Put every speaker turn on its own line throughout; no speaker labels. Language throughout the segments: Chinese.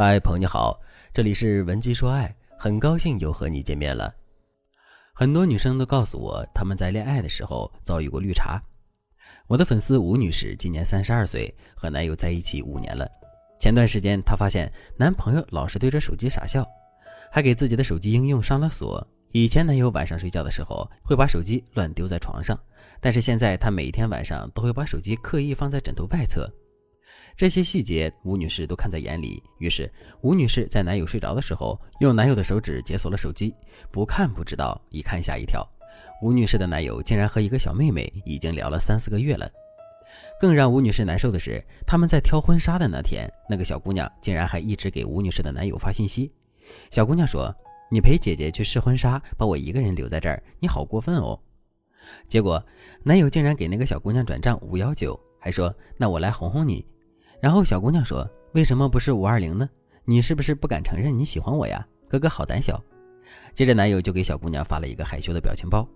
嗨，朋友你好，这里是文姬说爱，很高兴又和你见面了。很多女生都告诉我，她们在恋爱的时候遭遇过绿茶。我的粉丝吴女士今年三十二岁，和男友在一起五年了。前段时间，她发现男朋友老是对着手机傻笑，还给自己的手机应用上了锁。以前男友晚上睡觉的时候会把手机乱丢在床上，但是现在他每天晚上都会把手机刻意放在枕头外侧。这些细节，吴女士都看在眼里。于是，吴女士在男友睡着的时候，用男友的手指解锁了手机，不看不知道，一看吓一跳。吴女士的男友竟然和一个小妹妹已经聊了三四个月了。更让吴女士难受的是，他们在挑婚纱的那天，那个小姑娘竟然还一直给吴女士的男友发信息。小姑娘说：“你陪姐姐去试婚纱，把我一个人留在这儿，你好过分哦。”结果，男友竟然给那个小姑娘转账五幺九，还说：“那我来哄哄你。”然后小姑娘说：“为什么不是五二零呢？你是不是不敢承认你喜欢我呀？哥哥好胆小。”接着男友就给小姑娘发了一个害羞的表情包。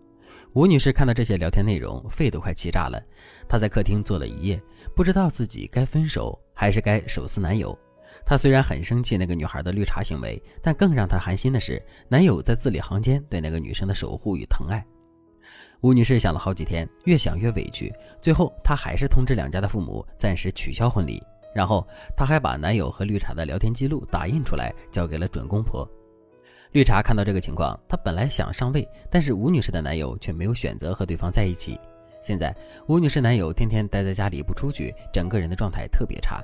吴女士看到这些聊天内容，肺都快气炸了。她在客厅坐了一夜，不知道自己该分手还是该手撕男友。她虽然很生气那个女孩的绿茶行为，但更让她寒心的是男友在字里行间对那个女生的守护与疼爱。吴女士想了好几天，越想越委屈，最后她还是通知两家的父母暂时取消婚礼。然后，她还把男友和绿茶的聊天记录打印出来，交给了准公婆。绿茶看到这个情况，她本来想上位，但是吴女士的男友却没有选择和对方在一起。现在，吴女士男友天天待在家里不出去，整个人的状态特别差。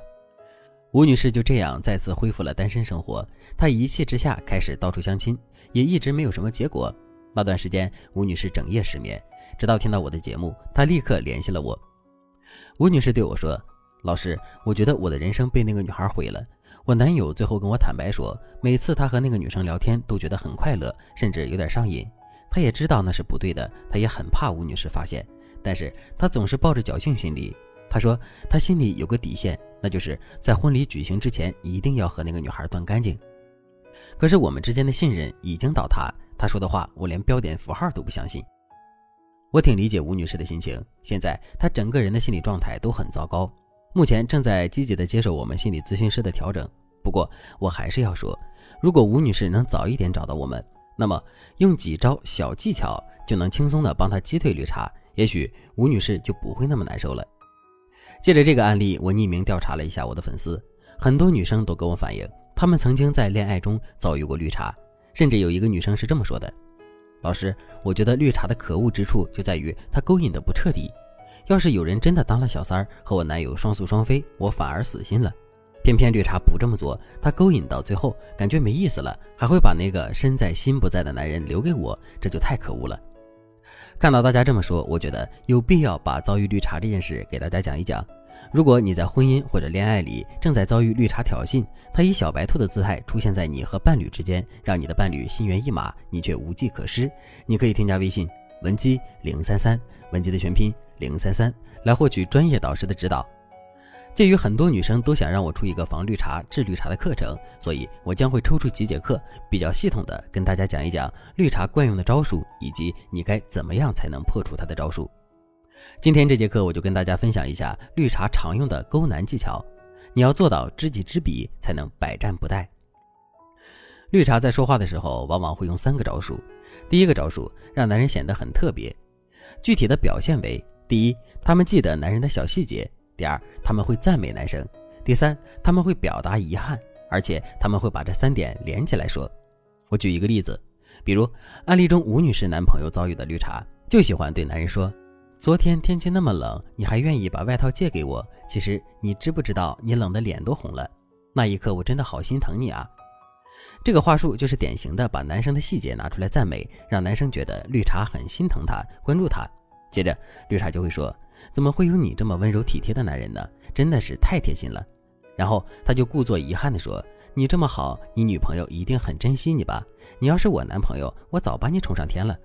吴女士就这样再次恢复了单身生活。她一气之下开始到处相亲，也一直没有什么结果。那段时间，吴女士整夜失眠，直到听到我的节目，她立刻联系了我。吴女士对我说。老师，我觉得我的人生被那个女孩毁了。我男友最后跟我坦白说，每次他和那个女生聊天都觉得很快乐，甚至有点上瘾。他也知道那是不对的，他也很怕吴女士发现，但是他总是抱着侥幸心理。他说他心里有个底线，那就是在婚礼举行之前一定要和那个女孩断干净。可是我们之间的信任已经倒塌，他说的话我连标点符号都不相信。我挺理解吴女士的心情，现在她整个人的心理状态都很糟糕。目前正在积极的接受我们心理咨询师的调整。不过，我还是要说，如果吴女士能早一点找到我们，那么用几招小技巧就能轻松的帮她击退绿茶，也许吴女士就不会那么难受了。借着这个案例，我匿名调查了一下我的粉丝，很多女生都跟我反映，她们曾经在恋爱中遭遇过绿茶，甚至有一个女生是这么说的：“老师，我觉得绿茶的可恶之处就在于她勾引的不彻底。”要是有人真的当了小三儿和我男友双宿双飞，我反而死心了。偏偏绿茶不这么做，他勾引到最后感觉没意思了，还会把那个身在心不在的男人留给我，这就太可恶了。看到大家这么说，我觉得有必要把遭遇绿茶这件事给大家讲一讲。如果你在婚姻或者恋爱里正在遭遇绿茶挑衅，他以小白兔的姿态出现在你和伴侣之间，让你的伴侣心猿意马，你却无计可施，你可以添加微信文姬零三三，文姬的全拼。零三三来获取专业导师的指导。鉴于很多女生都想让我出一个防绿茶、治绿茶的课程，所以我将会抽出几节课，比较系统的跟大家讲一讲绿茶惯用的招数，以及你该怎么样才能破除它的招数。今天这节课我就跟大家分享一下绿茶常用的勾男技巧，你要做到知己知彼，才能百战不殆。绿茶在说话的时候，往往会用三个招数。第一个招数让男人显得很特别，具体的表现为。第一，他们记得男人的小细节；第二，他们会赞美男生；第三，他们会表达遗憾，而且他们会把这三点连起来说。我举一个例子，比如案例中吴女士男朋友遭遇的绿茶，就喜欢对男人说：“昨天天气那么冷，你还愿意把外套借给我？其实你知不知道你冷的脸都红了？那一刻我真的好心疼你啊！”这个话术就是典型的把男生的细节拿出来赞美，让男生觉得绿茶很心疼他，关注他。接着，绿茶就会说：“怎么会有你这么温柔体贴的男人呢？真的是太贴心了。”然后他就故作遗憾地说：“你这么好，你女朋友一定很珍惜你吧？你要是我男朋友，我早把你宠上天了。”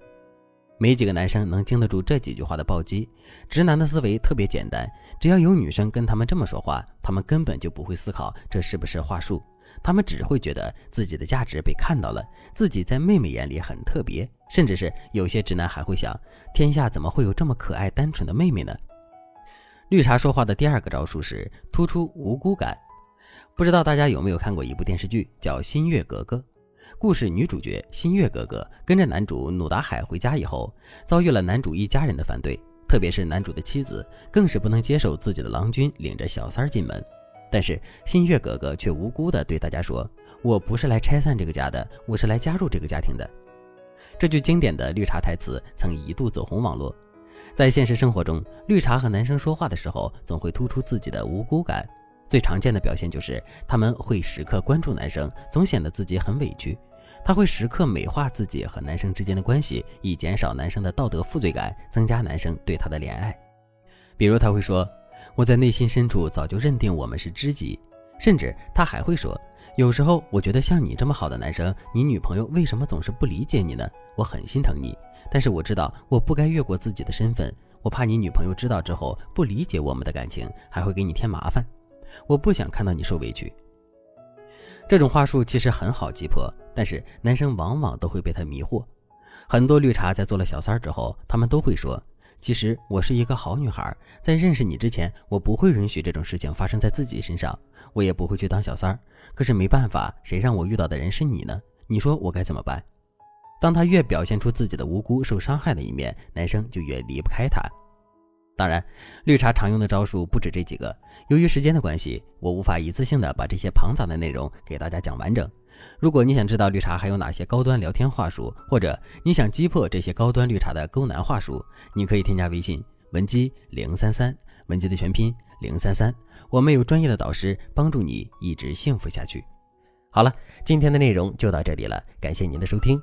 没几个男生能经得住这几句话的暴击。直男的思维特别简单，只要有女生跟他们这么说话，他们根本就不会思考这是不是话术。他们只会觉得自己的价值被看到了，自己在妹妹眼里很特别，甚至是有些直男还会想：天下怎么会有这么可爱单纯的妹妹呢？绿茶说话的第二个招数是突出无辜感。不知道大家有没有看过一部电视剧，叫《新月格格》。故事女主角新月格格跟着男主努达海回家以后，遭遇了男主一家人的反对，特别是男主的妻子，更是不能接受自己的郎君领着小三儿进门。但是新月格格却无辜地对大家说：“我不是来拆散这个家的，我是来加入这个家庭的。”这句经典的绿茶台词曾一度走红网络。在现实生活中，绿茶和男生说话的时候，总会突出自己的无辜感。最常见的表现就是他们会时刻关注男生，总显得自己很委屈。他会时刻美化自己和男生之间的关系，以减少男生的道德负罪感，增加男生对他的怜爱。比如他会说：“我在内心深处早就认定我们是知己。”甚至他还会说：“有时候我觉得像你这么好的男生，你女朋友为什么总是不理解你呢？我很心疼你，但是我知道我不该越过自己的身份，我怕你女朋友知道之后不理解我们的感情，还会给你添麻烦。”我不想看到你受委屈。这种话术其实很好击破，但是男生往往都会被他迷惑。很多绿茶在做了小三儿之后，他们都会说：“其实我是一个好女孩，在认识你之前，我不会允许这种事情发生在自己身上，我也不会去当小三儿。可是没办法，谁让我遇到的人是你呢？你说我该怎么办？”当他越表现出自己的无辜、受伤害的一面，男生就越离不开他。当然，绿茶常用的招数不止这几个。由于时间的关系，我无法一次性的把这些庞杂的内容给大家讲完整。如果你想知道绿茶还有哪些高端聊天话术，或者你想击破这些高端绿茶的勾男话术，你可以添加微信文姬零三三，文姬的全拼零三三，我们有专业的导师帮助你一直幸福下去。好了，今天的内容就到这里了，感谢您的收听。